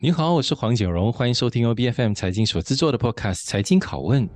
你好，我是黄景荣，欢迎收听由 BFM 财经所制作的 Podcast《财经拷问》。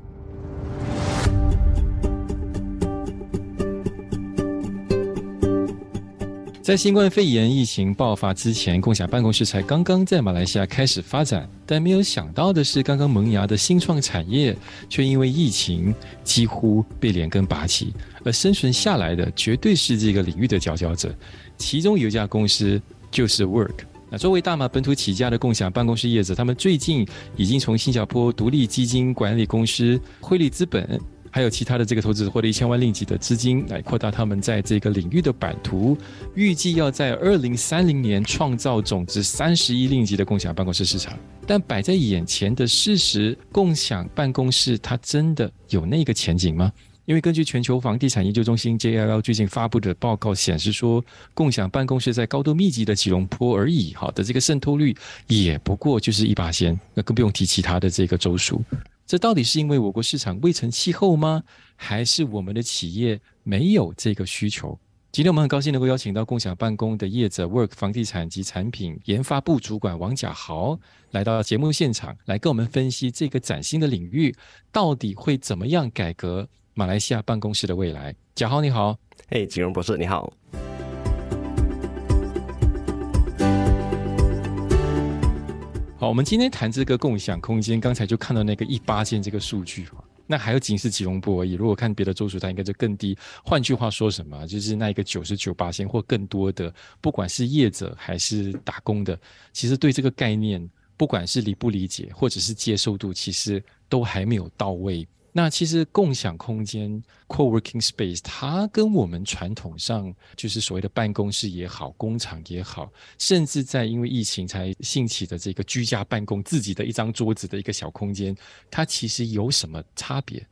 在新冠肺炎疫情爆发之前，共享办公室才刚刚在马来西亚开始发展，但没有想到的是，刚刚萌芽的新创产业却因为疫情几乎被连根拔起，而生存下来的绝对是这个领域的佼佼者。其中有一家公司就是 Work。那作为大马本土起家的共享办公室业者，他们最近已经从新加坡独立基金管理公司汇利资本，还有其他的这个投资获得一千万令吉的资金，来扩大他们在这个领域的版图。预计要在二零三零年创造总值三十亿令吉的共享办公室市场。但摆在眼前的事实，共享办公室它真的有那个前景吗？因为根据全球房地产研究中心 JLL 最近发布的报告显示说，共享办公室在高度密集的吉隆坡而已，好的这个渗透率也不过就是一巴仙，那更不用提其他的这个州属。这到底是因为我国市场未成气候吗？还是我们的企业没有这个需求？今天我们很高兴能够邀请到共享办公的业者 Work 房地产及产品研发部主管王甲豪来到节目现场，来跟我们分析这个崭新的领域到底会怎么样改革。马来西亚办公室的未来，贾豪你好，嘿，锦荣博士你好。好，我们今天谈这个共享空间，刚才就看到那个一巴仙这个数据哈，那还有仅是吉隆坡而已。如果看别的州属，它应该就更低。换句话说什么，就是那一个九十九八仙或更多的，不管是业者还是打工的，其实对这个概念，不管是理不理解或者是接受度，其实都还没有到位。那其实共享空间 （co-working space） 它跟我们传统上就是所谓的办公室也好、工厂也好，甚至在因为疫情才兴起的这个居家办公、自己的一张桌子的一个小空间，它其实有什么差别？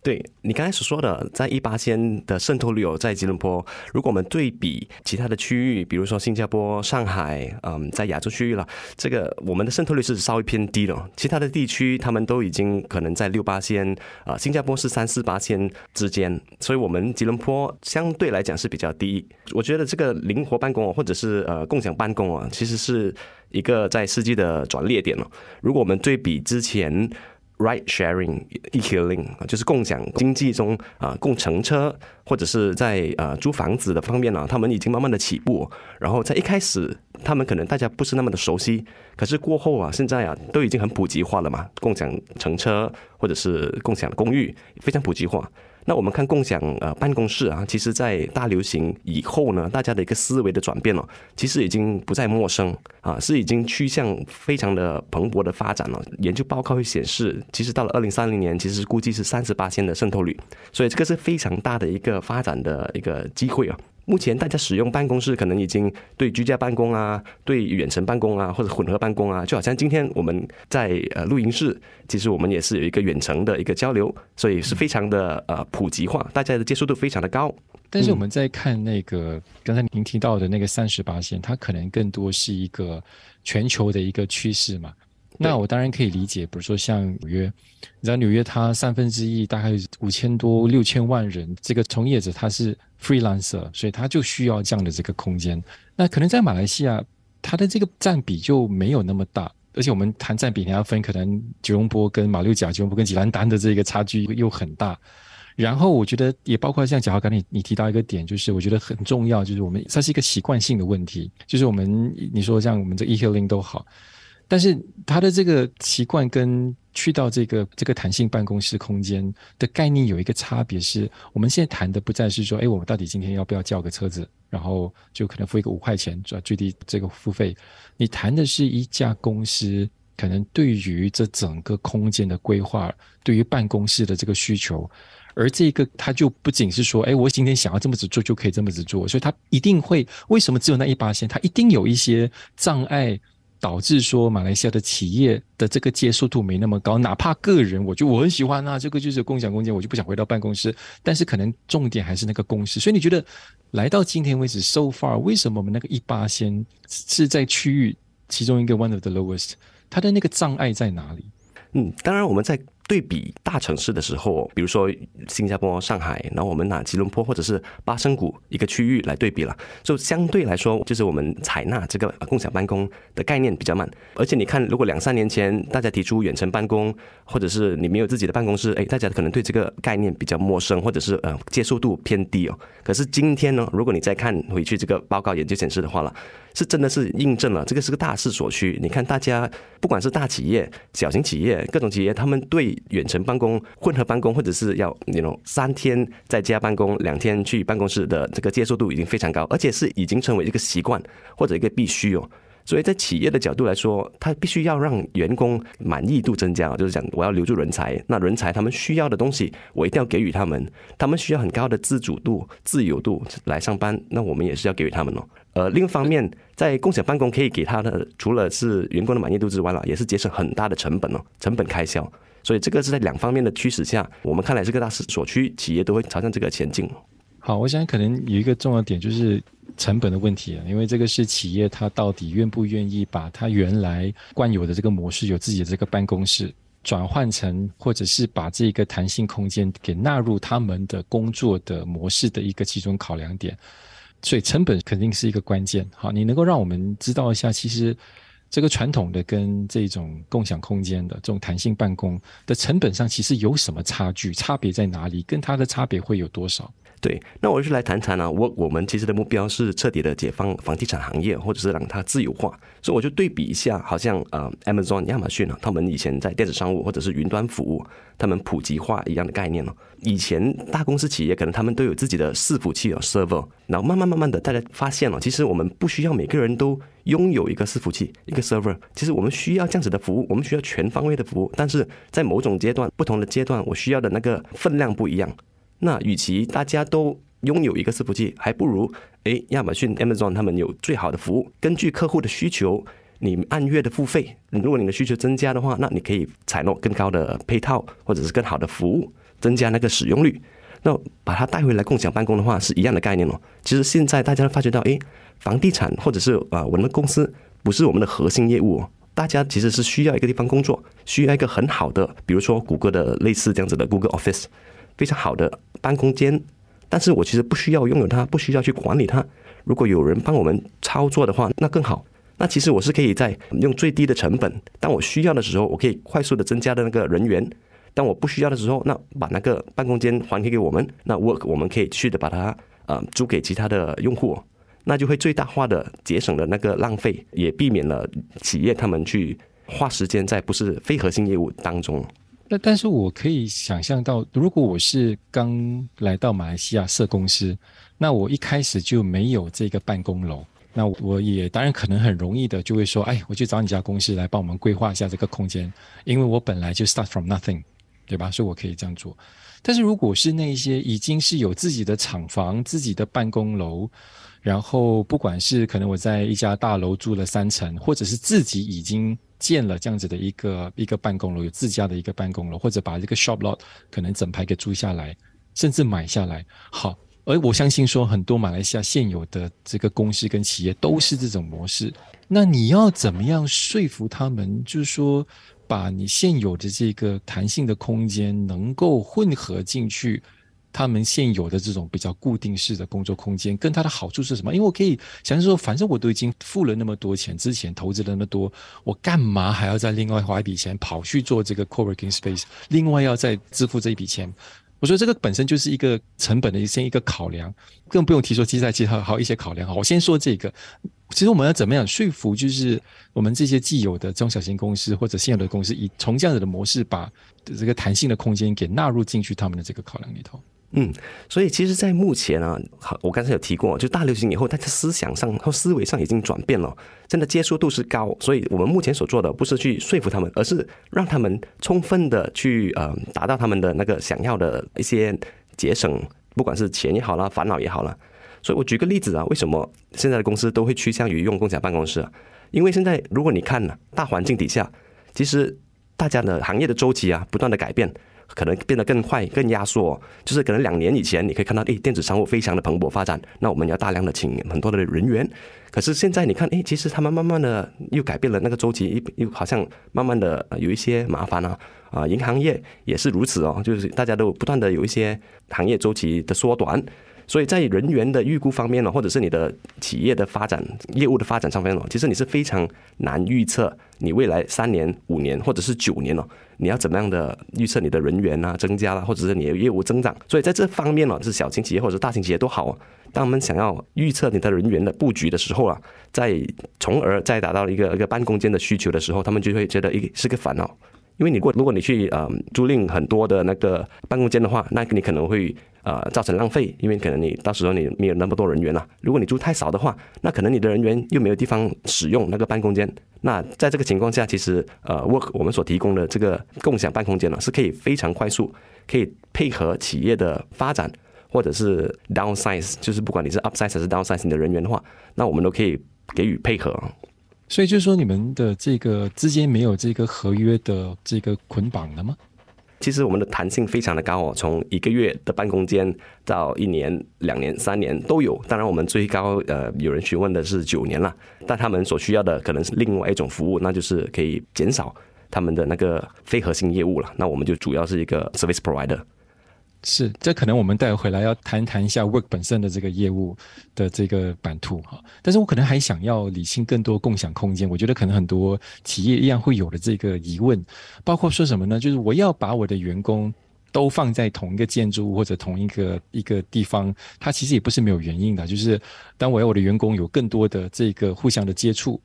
对你刚才所说的，在一八仙的渗透率有，在吉隆坡，如果我们对比其他的区域，比如说新加坡、上海，嗯，在亚洲区域了，这个我们的渗透率是稍微偏低的。其他的地区，他们都已经可能在六八仙，啊，新加坡是三四八仙之间，所以我们吉隆坡相对来讲是比较低。我觉得这个灵活办公或者是呃共享办公啊，其实是一个在世纪的转捩点了。如果我们对比之前。Right sharing, e-hailing 就是共享经济中啊，共乘车或者是在呃租房子的方面呢，他们已经慢慢的起步。然后在一开始，他们可能大家不是那么的熟悉，可是过后啊，现在啊都已经很普及化了嘛。共享乘车或者是共享公寓非常普及化。那我们看共享呃办公室啊，其实在大流行以后呢，大家的一个思维的转变哦，其实已经不再陌生啊，是已经趋向非常的蓬勃的发展了。研究报告会显示，其实到了二零三零年，其实估计是三十八线的渗透率，所以这个是非常大的一个发展的一个机会啊。目前大家使用办公室，可能已经对居家办公啊，对远程办公啊，或者混合办公啊，就好像今天我们在呃录音室，其实我们也是有一个远程的一个交流，所以是非常的呃普及化，大家的接受度非常的高。但是我们在看那个刚才您提到的那个三十八线，它可能更多是一个全球的一个趋势嘛。那我当然可以理解，比如说像纽约，你知道纽约它三分之一大概五千多六千万人，这个从业者他是 freelancer，所以他就需要这样的这个空间。那可能在马来西亚，它的这个占比就没有那么大，而且我们谈占比，你要分可能吉隆坡跟马六甲、吉隆坡跟吉兰丹的这个差距又很大。然后我觉得也包括像贾豪刚你你提到一个点，就是我觉得很重要，就是我们它是一个习惯性的问题，就是我们你说像我们这 e-hailing 都好。但是他的这个习惯跟去到这个这个弹性办公室空间的概念有一个差别，是我们现在谈的不再是说，哎，我们到底今天要不要叫个车子，然后就可能付一个五块钱，最最低这个付费。你谈的是一家公司可能对于这整个空间的规划，对于办公室的这个需求，而这个它就不仅是说，哎，我今天想要这么子做就可以这么子做，所以它一定会为什么只有那一八线，它一定有一些障碍。导致说马来西亚的企业的这个接受度没那么高，哪怕个人，我就我很喜欢啊，这个就是共享空间，我就不想回到办公室。但是可能重点还是那个公司，所以你觉得来到今天为止，so far，为什么我们那个一八先是在区域其中一个 one of the lowest？它的那个障碍在哪里？嗯，当然我们在对比大城市的时候，比如说新加坡、上海，然后我们拿吉隆坡或者是巴生谷一个区域来对比了，就相对来说，就是我们采纳这个共享办公的概念比较慢。而且你看，如果两三年前大家提出远程办公，或者是你没有自己的办公室，哎，大家可能对这个概念比较陌生，或者是呃接受度偏低哦。可是今天呢，如果你再看回去这个报告研究显示的话了，是真的是印证了这个是个大势所趋。你看大家不管是大企业、小型企业、各种企业，他们对远程办公、混合办公，或者是要那种三天在家办公、两天去办公室的这个接受度已经非常高，而且是已经成为一个习惯或者一个必须哦。所以在企业的角度来说，他必须要让员工满意度增加，就是讲我要留住人才，那人才他们需要的东西，我一定要给予他们。他们需要很高的自主度、自由度来上班，那我们也是要给予他们哦。呃，另一方面，在共享办公可以给他的，除了是员工的满意度之外了，也是节省很大的成本哦，成本开销。所以这个是在两方面的驱使下，我们看来是个大势所趋，企业都会朝向这个前进。好，我想可能有一个重要点就是成本的问题啊，因为这个是企业它到底愿不愿意把它原来惯有的这个模式，有自己的这个办公室，转换成或者是把这个弹性空间给纳入他们的工作的模式的一个其中考量点，所以成本肯定是一个关键。好，你能够让我们知道一下，其实这个传统的跟这种共享空间的这种弹性办公的成本上，其实有什么差距？差别在哪里？跟它的差别会有多少？对，那我就来谈谈啊，我我们其实的目标是彻底的解放房地产行业，或者是让它自由化。所以我就对比一下，好像呃，Amazon 亚马逊啊，他们以前在电子商务或者是云端服务，他们普及化一样的概念哦。以前大公司企业可能他们都有自己的伺服器哦，server，然后慢慢慢慢的大家发现了，其实我们不需要每个人都拥有一个伺服器，一个 server。其实我们需要这样子的服务，我们需要全方位的服务，但是在某种阶段，不同的阶段，我需要的那个分量不一样。那与其大家都拥有一个伺服器，还不如哎，亚马逊、Amazon 他们有最好的服务。根据客户的需求，你按月的付费。如果你的需求增加的话，那你可以采纳更高的配套，或者是更好的服务，增加那个使用率。那把它带回来共享办公的话，是一样的概念哦。其实现在大家发觉到，哎，房地产或者是啊我们的公司不是我们的核心业务。大家其实是需要一个地方工作，需要一个很好的，比如说谷歌的类似这样子的 Google Office。非常好的办公间，但是我其实不需要拥有它，不需要去管理它。如果有人帮我们操作的话，那更好。那其实我是可以在用最低的成本，当我需要的时候，我可以快速的增加的那个人员；当我不需要的时候，那把那个办公间还给给我们，那 work 我们可以去的把它呃租给其他的用户，那就会最大化的节省了那个浪费，也避免了企业他们去花时间在不是非核心业务当中。那但是我可以想象到，如果我是刚来到马来西亚设公司，那我一开始就没有这个办公楼，那我也当然可能很容易的就会说，哎，我去找你家公司来帮我们规划一下这个空间，因为我本来就 start from nothing，对吧？所以我可以这样做。但是如果是那些已经是有自己的厂房、自己的办公楼，然后不管是可能我在一家大楼住了三层，或者是自己已经。建了这样子的一个一个办公楼，有自家的一个办公楼，或者把这个 shop lot 可能整排给租下来，甚至买下来。好，而我相信说很多马来西亚现有的这个公司跟企业都是这种模式。那你要怎么样说服他们？就是说，把你现有的这个弹性的空间能够混合进去。他们现有的这种比较固定式的工作空间，跟它的好处是什么？因为我可以想象说，反正我都已经付了那么多钱，之前投资了那么多，我干嘛还要再另外花一笔钱跑去做这个 co-working space，另外要再支付这一笔钱？我说这个本身就是一个成本的先一个考量，更不用提说接下来其他还有一些考量。好，我先说这个，其实我们要怎么样说服，就是我们这些既有的中小型公司或者现有的公司，以从这样子的模式把这个弹性的空间给纳入进去他们的这个考量里头。嗯，所以其实，在目前啊，好，我刚才有提过，就大流行以后，大家思想上和思维上已经转变了，真的接受度是高。所以我们目前所做的，不是去说服他们，而是让他们充分的去呃，达到他们的那个想要的一些节省，不管是钱也好啦，烦恼也好啦。所以我举个例子啊，为什么现在的公司都会趋向于用共享办公室啊？因为现在如果你看呢，大环境底下，其实大家的行业的周期啊，不断的改变。可能变得更快、更压缩。就是可能两年以前，你可以看到，诶，电子商务非常的蓬勃发展，那我们要大量的请很多的人员。可是现在你看，诶，其实他们慢慢的又改变了那个周期，又好像慢慢的有一些麻烦啊。啊，银行业也是如此哦，就是大家都不断的有一些行业周期的缩短。所以在人员的预估方面呢，或者是你的企业的发展、业务的发展上面呢，其实你是非常难预测你未来三年、五年或者是九年哦，你要怎么样的预测你的人员啊增加了，或者是你的业务增长。所以在这方面呢，是小型企业或者大型企业都好。当我们想要预测你的人员的布局的时候啊，在从而再达到一个一个办公间的需求的时候，他们就会觉得一是个烦恼。因为你过如果你去呃租赁很多的那个办公间的话，那你可能会呃造成浪费，因为可能你到时候你没有那么多人员了。如果你租太少的话，那可能你的人员又没有地方使用那个办公间。那在这个情况下，其实呃 Work 我们所提供的这个共享办公间呢，是可以非常快速，可以配合企业的发展，或者是 downsize，就是不管你是 upsize 还是 downsize 你的人员的话，那我们都可以给予配合。所以就是说，你们的这个之间没有这个合约的这个捆绑的吗？其实我们的弹性非常的高哦，从一个月的办公间到一年、两年、三年都有。当然，我们最高呃有人询问的是九年了，但他们所需要的可能是另外一种服务，那就是可以减少他们的那个非核心业务了。那我们就主要是一个 service provider。是，这可能我们待会回来要谈谈一下 Work 本身的这个业务的这个版图哈。但是我可能还想要理清更多共享空间。我觉得可能很多企业一样会有的这个疑问，包括说什么呢？就是我要把我的员工都放在同一个建筑物或者同一个一个地方，它其实也不是没有原因的。就是当我要我的员工有更多的这个互相的接触。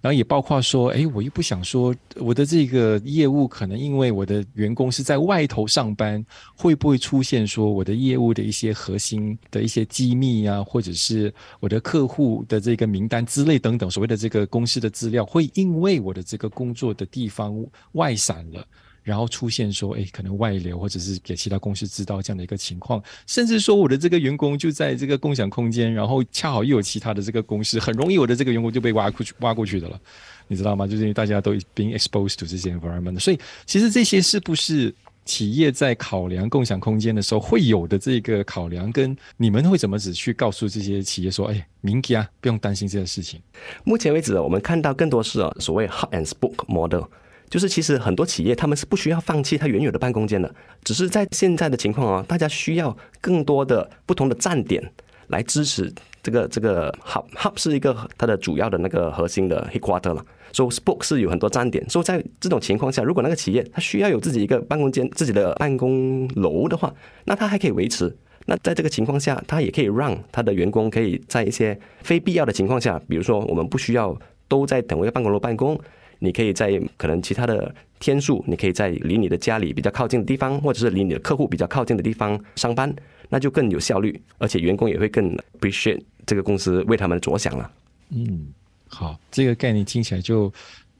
然后也包括说，哎，我又不想说我的这个业务可能因为我的员工是在外头上班，会不会出现说我的业务的一些核心的一些机密啊，或者是我的客户的这个名单之类等等，所谓的这个公司的资料，会因为我的这个工作的地方外散了。然后出现说，哎，可能外流，或者是给其他公司知道这样的一个情况，甚至说我的这个员工就在这个共享空间，然后恰好又有其他的这个公司，很容易我的这个员工就被挖过去，挖过去的了，你知道吗？就是因为大家都被 exposed to 这些 environment，所以其实这些是不是企业在考量共享空间的时候会有的这个考量？跟你们会怎么子去告诉这些企业说，哎，明天啊，不用担心这件事情。目前为止，我们看到更多是所谓 hot and spoke model。就是其实很多企业他们是不需要放弃它原有的办公间的，只是在现在的情况啊，大家需要更多的不同的站点来支持这个这个 hub hub 是一个它的主要的那个核心的 headquarter 了，所以 spoke 是有很多站点，所以在这种情况下，如果那个企业它需要有自己一个办公间、自己的办公楼的话，那它还可以维持。那在这个情况下，它也可以让它的员工可以在一些非必要的情况下，比如说我们不需要都在同一个办公楼办公。你可以在可能其他的天数，你可以在离你的家里比较靠近的地方，或者是离你的客户比较靠近的地方上班，那就更有效率，而且员工也会更 appreciate 这个公司为他们着想了。嗯，好，这个概念听起来就，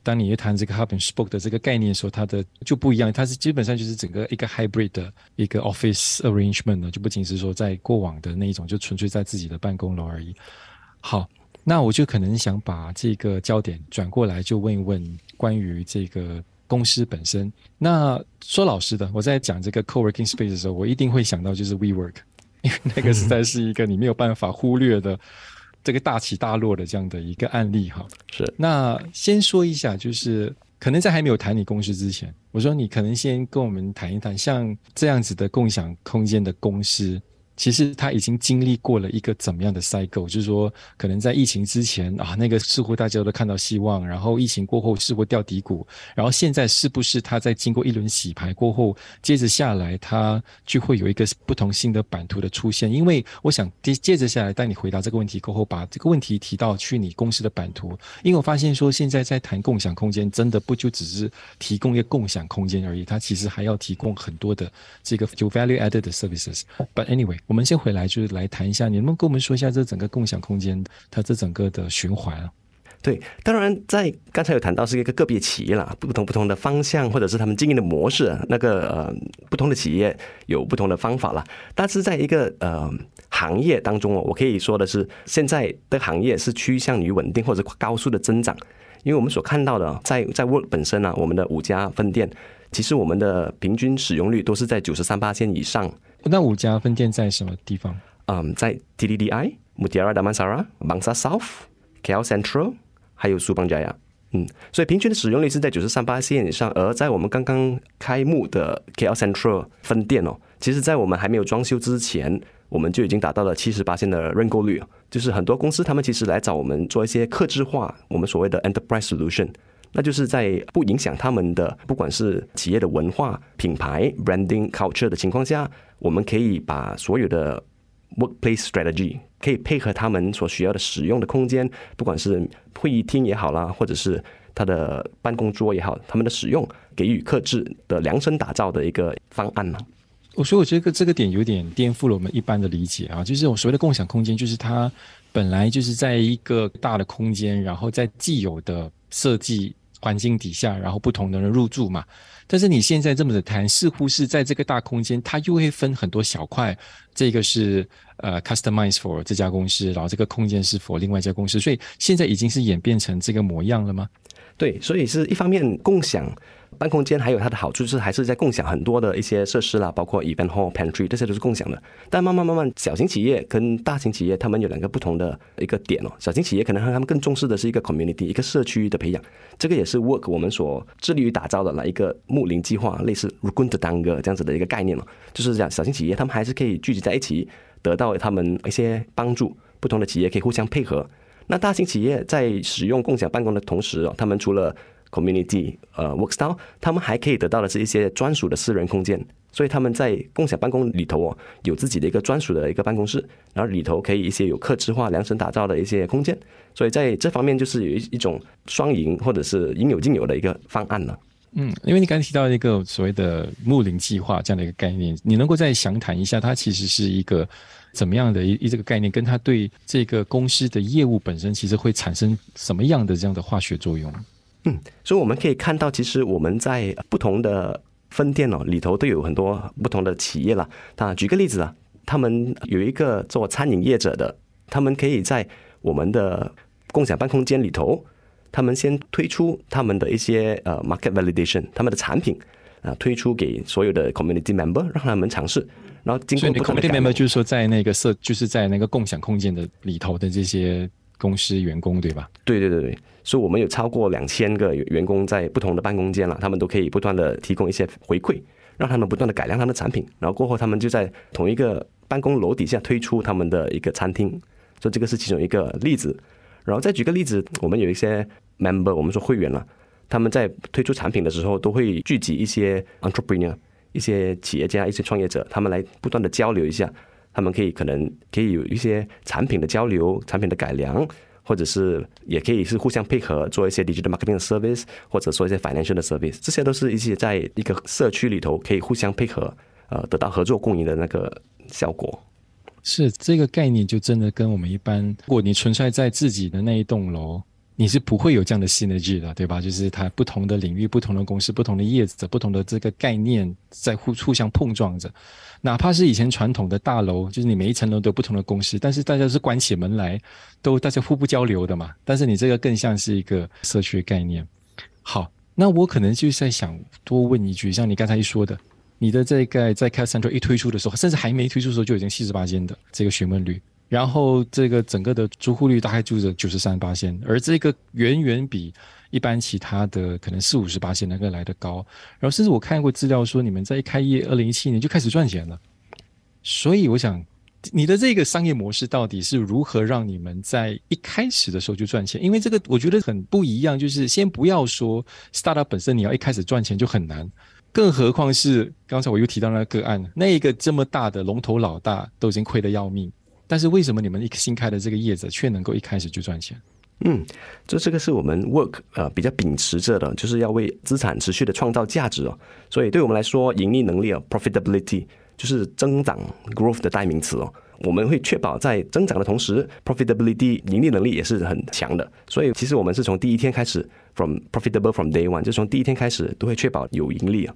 当你一谈这个 hub and spoke 的这个概念的时候，它的就不一样，它是基本上就是整个一个 hybrid 的一个 office arrangement 呢，就不仅是说在过往的那一种，就纯粹在自己的办公楼而已。好。那我就可能想把这个焦点转过来，就问一问关于这个公司本身。那说老实的，我在讲这个 co-working space 的时候，我一定会想到就是 WeWork，因为那个实在是一个你没有办法忽略的这个大起大落的这样的一个案例哈。是。那先说一下，就是可能在还没有谈你公司之前，我说你可能先跟我们谈一谈，像这样子的共享空间的公司。其实他已经经历过了一个怎么样的 cycle，就是说，可能在疫情之前啊，那个似乎大家都看到希望，然后疫情过后似乎掉低谷，然后现在是不是他在经过一轮洗牌过后，接着下来他就会有一个不同新的版图的出现？因为我想接接着下来，当你回答这个问题过后，把这个问题提到去你公司的版图，因为我发现说现在在谈共享空间，真的不就只是提供一个共享空间而已，它其实还要提供很多的这个就 value added 的 services。But anyway。我们先回来，就是来谈一下，你能不能跟我们说一下这整个共享空间它这整个的循环啊？对，当然在刚才有谈到是一个个别企业啦，不同不同的方向或者是他们经营的模式，那个呃不同的企业有不同的方法啦。但是在一个呃行业当中哦，我可以说的是，现在的行业是趋向于稳定或者高速的增长。因为我们所看到的，在在 Work 本身呢、我们的五家分店，其实我们的平均使用率都是在九十三巴仙以上。那五家分店在什么地方？嗯，在 TDDI、Mutiara Damansara、Bangsa South、KL Central，还有 Subang Jaya。嗯，所以平均的使用率是在九十三八线以上。而在我们刚刚开幕的 KL Central 分店哦，其实在我们还没有装修之前，我们就已经达到了七十八线的认购率。就是很多公司他们其实来找我们做一些客制化，我们所谓的 Enterprise Solution，那就是在不影响他们的不管是企业的文化、品牌、Branding、Culture 的情况下，我们可以把所有的 Workplace Strategy 可以配合他们所需要的使用的空间，不管是会议厅也好啦，或者是他的办公桌也好，他们的使用给予克制的量身打造的一个方案呢。我说我觉得这个点有点颠覆了我们一般的理解啊，就是我所谓的共享空间，就是它本来就是在一个大的空间，然后在既有的设计环境底下，然后不同的人入住嘛。但是你现在这么的谈，似乎是在这个大空间，它又会分很多小块。这个是呃 customize for 这家公司，然后这个空间是 for 另外一家公司，所以现在已经是演变成这个模样了吗？对，所以是一方面共享。办公间还有它的好处，就是还是在共享很多的一些设施啦，包括 event hall、pantry，这些都是共享的。但慢慢慢慢，小型企业跟大型企业，他们有两个不同的一个点哦。小型企业可能他们更重视的是一个 community，一个社区的培养。这个也是 work 我们所致力于打造的那一个睦邻计划，类似 Rugundang，这样子的一个概念哦。就是这样，小型企业他们还是可以聚集在一起，得到他们一些帮助。不同的企业可以互相配合。那大型企业在使用共享办公的同时哦，他们除了 community 呃 work style，他们还可以得到的是一些专属的私人空间，所以他们在共享办公里头哦，有自己的一个专属的一个办公室，然后里头可以一些有客制化、量身打造的一些空间，所以在这方面就是有一一种双赢或者是应有尽有的一个方案了。嗯，因为你刚才提到一个所谓的睦邻计划这样的一个概念，你能够再详谈一下，它其实是一个怎么样的一一这个概念，跟它对这个公司的业务本身其实会产生什么样的这样的化学作用？嗯，所以我们可以看到，其实我们在不同的分店哦里头都有很多不同的企业了。啊，举个例子啊，他们有一个做餐饮业者的，他们可以在我们的共享办公间里头，他们先推出他们的一些呃 market validation，他们的产品啊推出给所有的 community member，让他们尝试。然后经过 community member 就是说在那个社，就是在那个共享空间的里头的这些公司员工，对吧？对对对对。所以，我们有超过两千个员工在不同的办公间了，他们都可以不断的提供一些回馈，让他们不断的改良他们的产品。然后过后，他们就在同一个办公楼底下推出他们的一个餐厅。所以，这个是其中一个例子。然后再举个例子，我们有一些 member，我们说会员了，他们在推出产品的时候，都会聚集一些 entrepreneur，一些企业家、一些创业者，他们来不断的交流一下，他们可以可能可以有一些产品的交流、产品的改良。或者是也可以是互相配合做一些 digital marketing 的 service，或者说一些 financial 的 service，这些都是一些在一个社区里头可以互相配合，呃，得到合作共赢的那个效果。是这个概念就真的跟我们一般，如果你纯粹在自己的那一栋楼，你是不会有这样的 synergy 的，对吧？就是它不同的领域、不同的公司、不同的业者、不同的这个概念在互互相碰撞着。哪怕是以前传统的大楼，就是你每一层楼都有不同的公司，但是大家是关起门来，都大家互不交流的嘛。但是你这个更像是一个社区概念。好，那我可能就是在想多问一句，像你刚才一说的，你的这个在 KL Sentral 一推出的时候，甚至还没推出的时候就已经七十八仙的这个询问率，然后这个整个的租户率大概就是九十三八仙，而这个远远比。一般其他的可能四五十八仙那个来得高，然后甚至我看过资料说，你们在一开业二零一七年就开始赚钱了，所以我想你的这个商业模式到底是如何让你们在一开始的时候就赚钱？因为这个我觉得很不一样，就是先不要说 startup 本身你要一开始赚钱就很难，更何况是刚才我又提到那个案，那一个这么大的龙头老大都已经亏得要命，但是为什么你们一个新开的这个业者却能够一开始就赚钱？嗯，这这个是我们 work 呃比较秉持着的，就是要为资产持续的创造价值哦。所以对我们来说，盈利能力啊，profitability 就是增长 growth 的代名词哦。我们会确保在增长的同时，profitability 盈利能力也是很强的。所以其实我们是从第一天开始，from profitable from day one，就从第一天开始都会确保有盈利啊。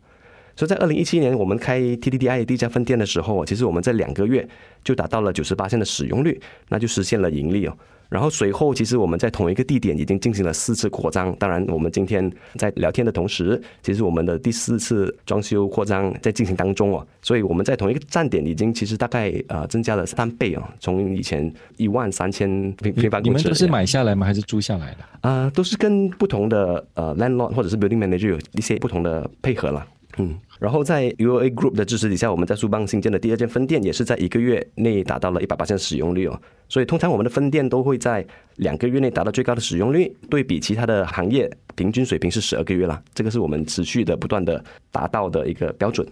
所以在二零一七年我们开 TDDI 第一家分店的时候，其实我们在两个月就达到了九十八线的使用率，那就实现了盈利哦。然后随后，其实我们在同一个地点已经进行了四次扩张。当然，我们今天在聊天的同时，其实我们的第四次装修扩张在进行当中哦。所以我们在同一个站点已经其实大概呃增加了三倍哦，从以前一万三千平平方。你们都是买下来吗？还是租下来的？啊、呃，都是跟不同的呃 landlord 或者是 building manager 有一些不同的配合了。嗯，然后在 UOA Group 的支持底下，我们在苏邦新建的第二间分店也是在一个月内达到了一百八千的使用率哦。所以通常我们的分店都会在两个月内达到最高的使用率，对比其他的行业平均水平是十二个月啦。这个是我们持续的不断的达到的一个标准。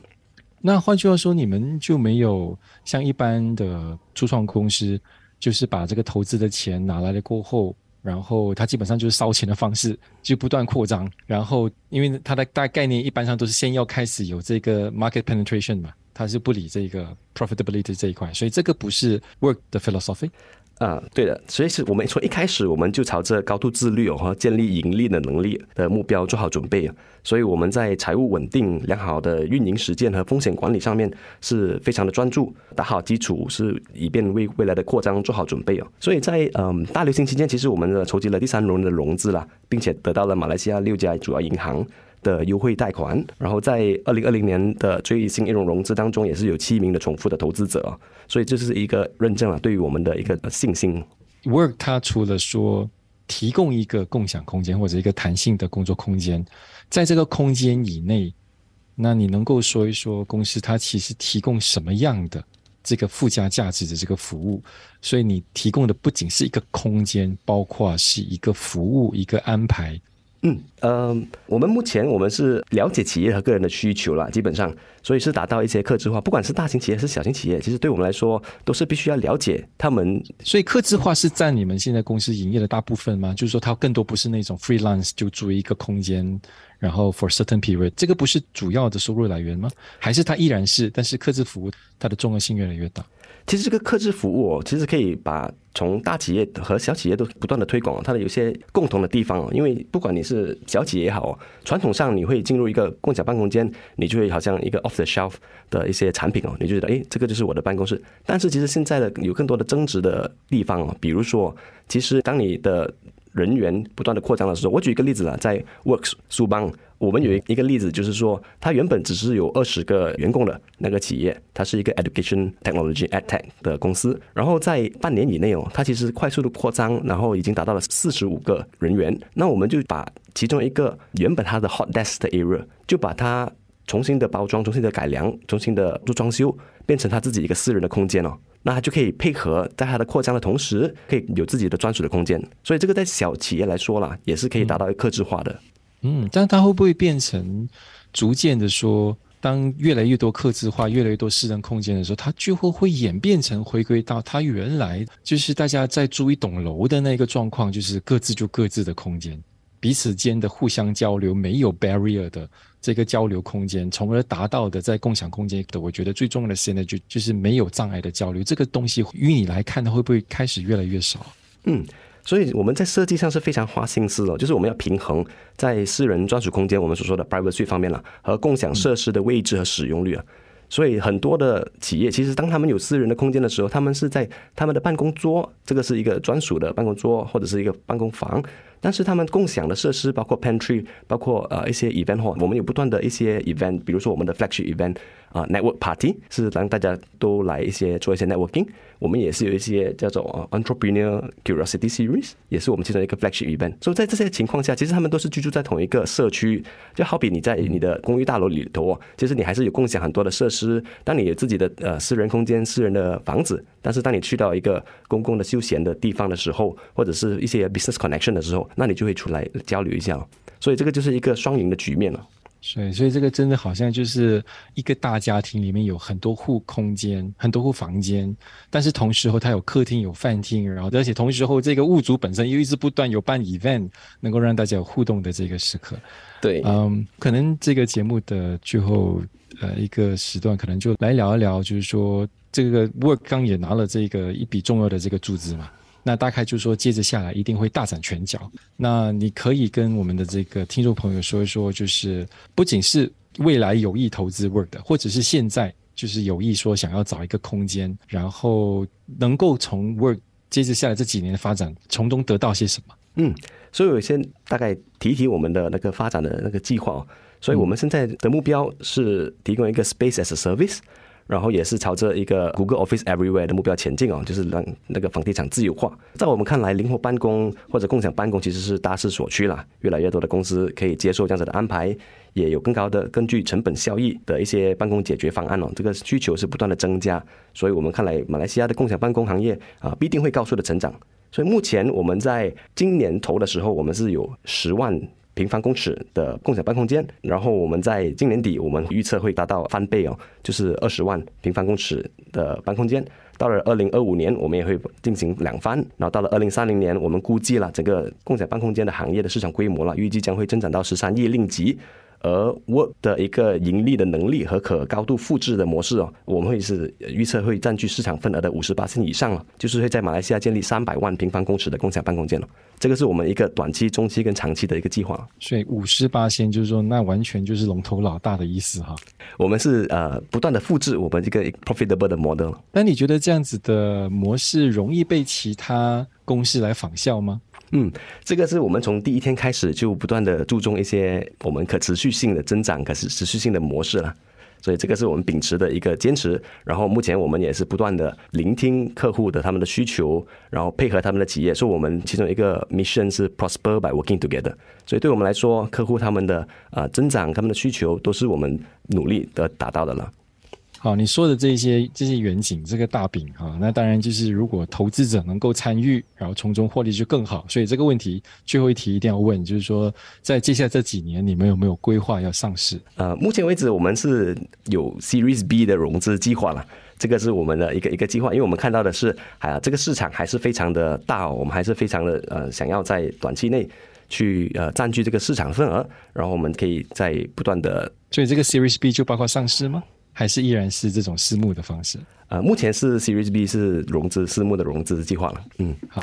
那换句话说，你们就没有像一般的初创公司，就是把这个投资的钱拿来了过后。然后它基本上就是烧钱的方式，就不断扩张。然后因为它的大概念一般上都是先要开始有这个 market penetration 嘛，它是不理这个 profitability 这一块，所以这个不是 work 的 philosophy。啊，对的，所以是我们从一开始我们就朝着高度自律哦和建立盈利的能力的目标做好准备，所以我们在财务稳定、良好的运营实践和风险管理上面是非常的专注，打好基础是以便为未来的扩张做好准备哦。所以在嗯大流行期间，其实我们筹集了第三轮的融资啦，并且得到了马来西亚六家主要银行的优惠贷款，然后在二零二零年的最新一轮融资当中，也是有七名的重复的投资者，所以这是一个认证了，对于我们的一个信心。Work 它除了说提供一个共享空间或者一个弹性的工作空间，在这个空间以内，那你能够说一说公司它其实提供什么样的这个附加价值的这个服务？所以你提供的不仅是一个空间，包括是一个服务、一个安排。嗯，呃，我们目前我们是了解企业和个人的需求了，基本上，所以是达到一些客制化，不管是大型企业还是小型企业，其实对我们来说都是必须要了解他们。所以客制化是占你们现在公司营业的大部分吗？就是说，它更多不是那种 freelance 就租一个空间，然后 for certain period，这个不是主要的收入来源吗？还是它依然是？但是客制服务它的重要性越来越大。其实这个客制服务哦，其实可以把从大企业和小企业都不断的推广，它的有些共同的地方哦。因为不管你是小企业也好，传统上你会进入一个共享办公间，你就会好像一个 off the shelf 的一些产品哦，你就觉得诶，这个就是我的办公室。但是其实现在的有更多的增值的地方哦，比如说，其实当你的人员不断的扩张的时候，我举一个例子啊，在 Works 苏邦。我们有一个例子，就是说，它原本只是有二十个员工的那个企业，它是一个 education technology edtech 的公司。然后在半年以内哦，它其实快速的扩张，然后已经达到了四十五个人员。那我们就把其中一个原本它的 hot desk 的 area，就把它重新的包装、重新的改良、重新的做装修，变成他自己一个私人的空间哦。那他就可以配合在它的扩张的同时，可以有自己的专属的空间。所以这个在小企业来说啦，也是可以达到一个克制化的。嗯，但是它会不会变成逐渐的说，当越来越多克制化、越来越多私人空间的时候，它就会会演变成回归到它原来就是大家在租一栋楼的那个状况，就是各自就各自的空间，彼此间的互相交流没有 barrier 的这个交流空间，从而达到的在共享空间的，我觉得最重要的现在就就是没有障碍的交流。这个东西于你来看，它会不会开始越来越少？嗯。所以我们在设计上是非常花心思的，就是我们要平衡在私人专属空间我们所说的 privacy 方面了，和共享设施的位置和使用率啊。所以很多的企业其实当他们有私人的空间的时候，他们是在他们的办公桌，这个是一个专属的办公桌或者是一个办公房，但是他们共享的设施包括 pantry，包括呃一些 event hall，我们有不断的一些 event，比如说我们的 flagship event 啊 network party 是让大家都来一些做一些 networking。我们也是有一些叫做 Entrepreneur Curiosity Series，也是我们其中一个 flagship event。所以在这些情况下，其实他们都是居住在同一个社区，就好比你在你的公寓大楼里头，其实你还是有共享很多的设施。当你有自己的呃私人空间、私人的房子，但是当你去到一个公共的休闲的地方的时候，或者是一些 business connection 的时候，那你就会出来交流一下。所以这个就是一个双赢的局面了。所以，所以这个真的好像就是一个大家庭里面有很多户空间，很多户房间，但是同时候它有客厅、有饭厅，然后而且同时候这个屋主本身又一直不断有办 event，能够让大家有互动的这个时刻。对，嗯，可能这个节目的最后呃一个时段，可能就来聊一聊，就是说这个 Work 刚也拿了这个一笔重要的这个注资嘛。那大概就是说，接着下来一定会大展拳脚。那你可以跟我们的这个听众朋友说一说，就是不仅是未来有意投资 Work，或者是现在就是有意说想要找一个空间，然后能够从 Work 接着下来这几年的发展，从中得到些什么？嗯，所以我先大概提一提我们的那个发展的那个计划。所以我们现在的目标是提供一个 Space as a Service。然后也是朝着一个 Google Office Everywhere 的目标前进哦，就是让那个房地产自由化。在我们看来，灵活办公或者共享办公其实是大势所趋了。越来越多的公司可以接受这样子的安排，也有更高的根据成本效益的一些办公解决方案哦。这个需求是不断的增加，所以我们看来，马来西亚的共享办公行业啊，必定会高速的成长。所以目前我们在今年投的时候，我们是有十万。平方公尺的共享办公空间，然后我们在今年底，我们预测会达到翻倍哦，就是二十万平方公尺的办公空间。到了二零二五年，我们也会进行两番，然后到了二零三零年，我们估计了整个共享办公空间的行业的市场规模了，预计将会增长到十三亿令吉。而 Word 的一个盈利的能力和可高度复制的模式哦，我们会是预测会占据市场份额的五十八%以上了，就是会在马来西亚建立三百万平方公尺的共享办公间了。这个是我们一个短期、中期跟长期的一个计划。所以五十八%就是说，那完全就是龙头老大的意思哈。我们是呃不断的复制我们这个 profitable 的 model。那你觉得这样子的模式容易被其他公司来仿效吗？嗯，这个是我们从第一天开始就不断的注重一些我们可持续性的增长，可是持续性的模式了。所以这个是我们秉持的一个坚持。然后目前我们也是不断的聆听客户的他们的需求，然后配合他们的企业。所以我们其中一个 mission 是 prosper by working together。所以对我们来说，客户他们的啊增长，他们的需求都是我们努力的达到的了。好，你说的这些这些远景，这个大饼哈，那当然就是如果投资者能够参与，然后从中获利就更好。所以这个问题最后一题一定要问，就是说在接下来这几年，你们有没有规划要上市？呃，目前为止我们是有 Series B 的融资计划了，这个是我们的一个一个计划，因为我们看到的是，啊，这个市场还是非常的大，我们还是非常的呃想要在短期内去呃占据这个市场份额，然后我们可以在不断的，所以这个 Series B 就包括上市吗？还是依然是这种私募的方式？呃，目前是 Series B 是融资私募的融资计划了。嗯，好。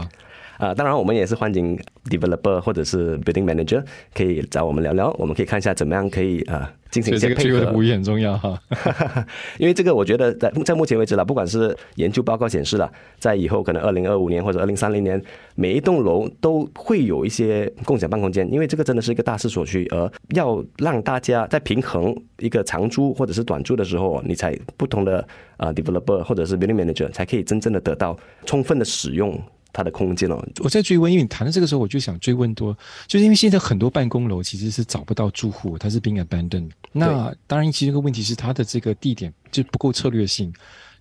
啊、呃，当然我们也是欢迎 Developer 或者是 Building Manager 可以找我们聊聊，我们可以看一下怎么样可以啊。呃进行一些配合，这个的补益很重要哈。因为这个，我觉得在在目前为止了，不管是研究报告显示了，在以后可能二零二五年或者二零三零年，每一栋楼都会有一些共享办公间，因为这个真的是一个大势所趋。而要让大家在平衡一个长租或者是短租的时候，你才不同的啊 developer 或者是 building manager 才可以真正的得到充分的使用。它的空间哦，我在追问，因为你谈到这个时候，我就想追问多，就是因为现在很多办公楼其实是找不到住户，它是 being abandoned。那当然，其实一个问题是它的这个地点就不够策略性，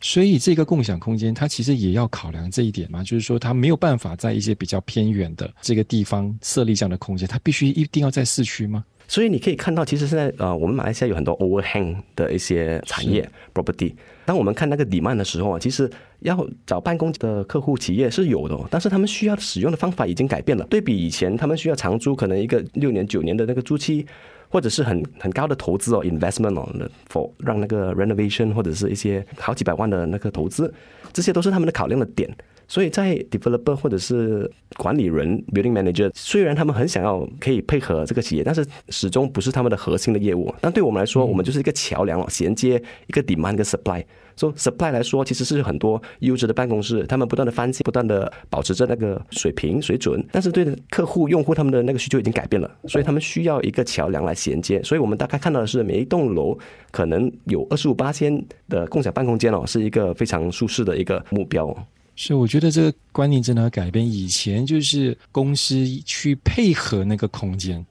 所以这个共享空间它其实也要考量这一点嘛，就是说它没有办法在一些比较偏远的这个地方设立这样的空间，它必须一定要在市区吗？所以你可以看到，其实现在呃，我们马来西亚有很多 overhang 的一些产业 property。当我们看那个 demand 的时候啊，其实要找办公的客户企业是有的，但是他们需要使用的方法已经改变了。对比以前，他们需要长租，可能一个六年、九年的那个租期，或者是很很高的投资哦，investment 哦，for 让那个 renovation 或者是一些好几百万的那个投资，这些都是他们的考量的点。所以在 developer 或者是管理人 building manager，虽然他们很想要可以配合这个企业，但是始终不是他们的核心的业务。但对我们来说，我们就是一个桥梁哦，衔接一个 demand 跟 supply。说 supply 来说，其实是很多优质的办公室，他们不断的翻新，不断的保持着那个水平水准。但是对客户用户他们的那个需求已经改变了，所以他们需要一个桥梁来衔接。所以我们大概看到的是，每一栋楼可能有二十五八千的共享办公间哦，是一个非常舒适的一个目标。是，我觉得这个观念真的要改变。以前就是公司去配合那个空间，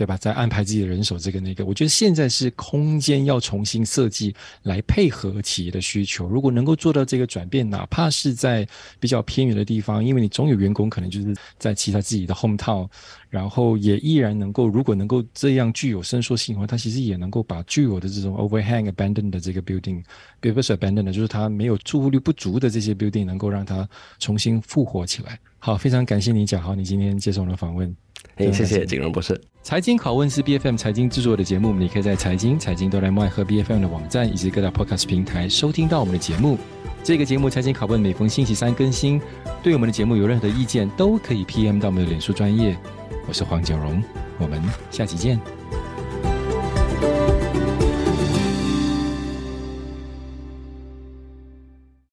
对吧？在安排自己的人手，这个那个。我觉得现在是空间要重新设计来配合企业的需求。如果能够做到这个转变，哪怕是在比较偏远的地方，因为你总有员工可能就是在其他自己的 home town。然后也依然能够，如果能够这样具有伸缩性的话，它其实也能够把具有的这种 overhang abandoned 的这个 building，不是 abandoned，就是它没有住户率不足的这些 building，能够让它重新复活起来。好，非常感谢你，贾豪，你今天接受我的访问。哎，谢谢景荣博士。财经拷问是 BFM 财经制作的节目，你可以在财经财经都来麦和 BFM 的网站以及各大 podcast 平台收听到我们的节目。这个节目财经拷问每逢星期三更新。对我们的节目有任何的意见，都可以 PM 到我们的脸书专业。我是黄景荣，我们下期见。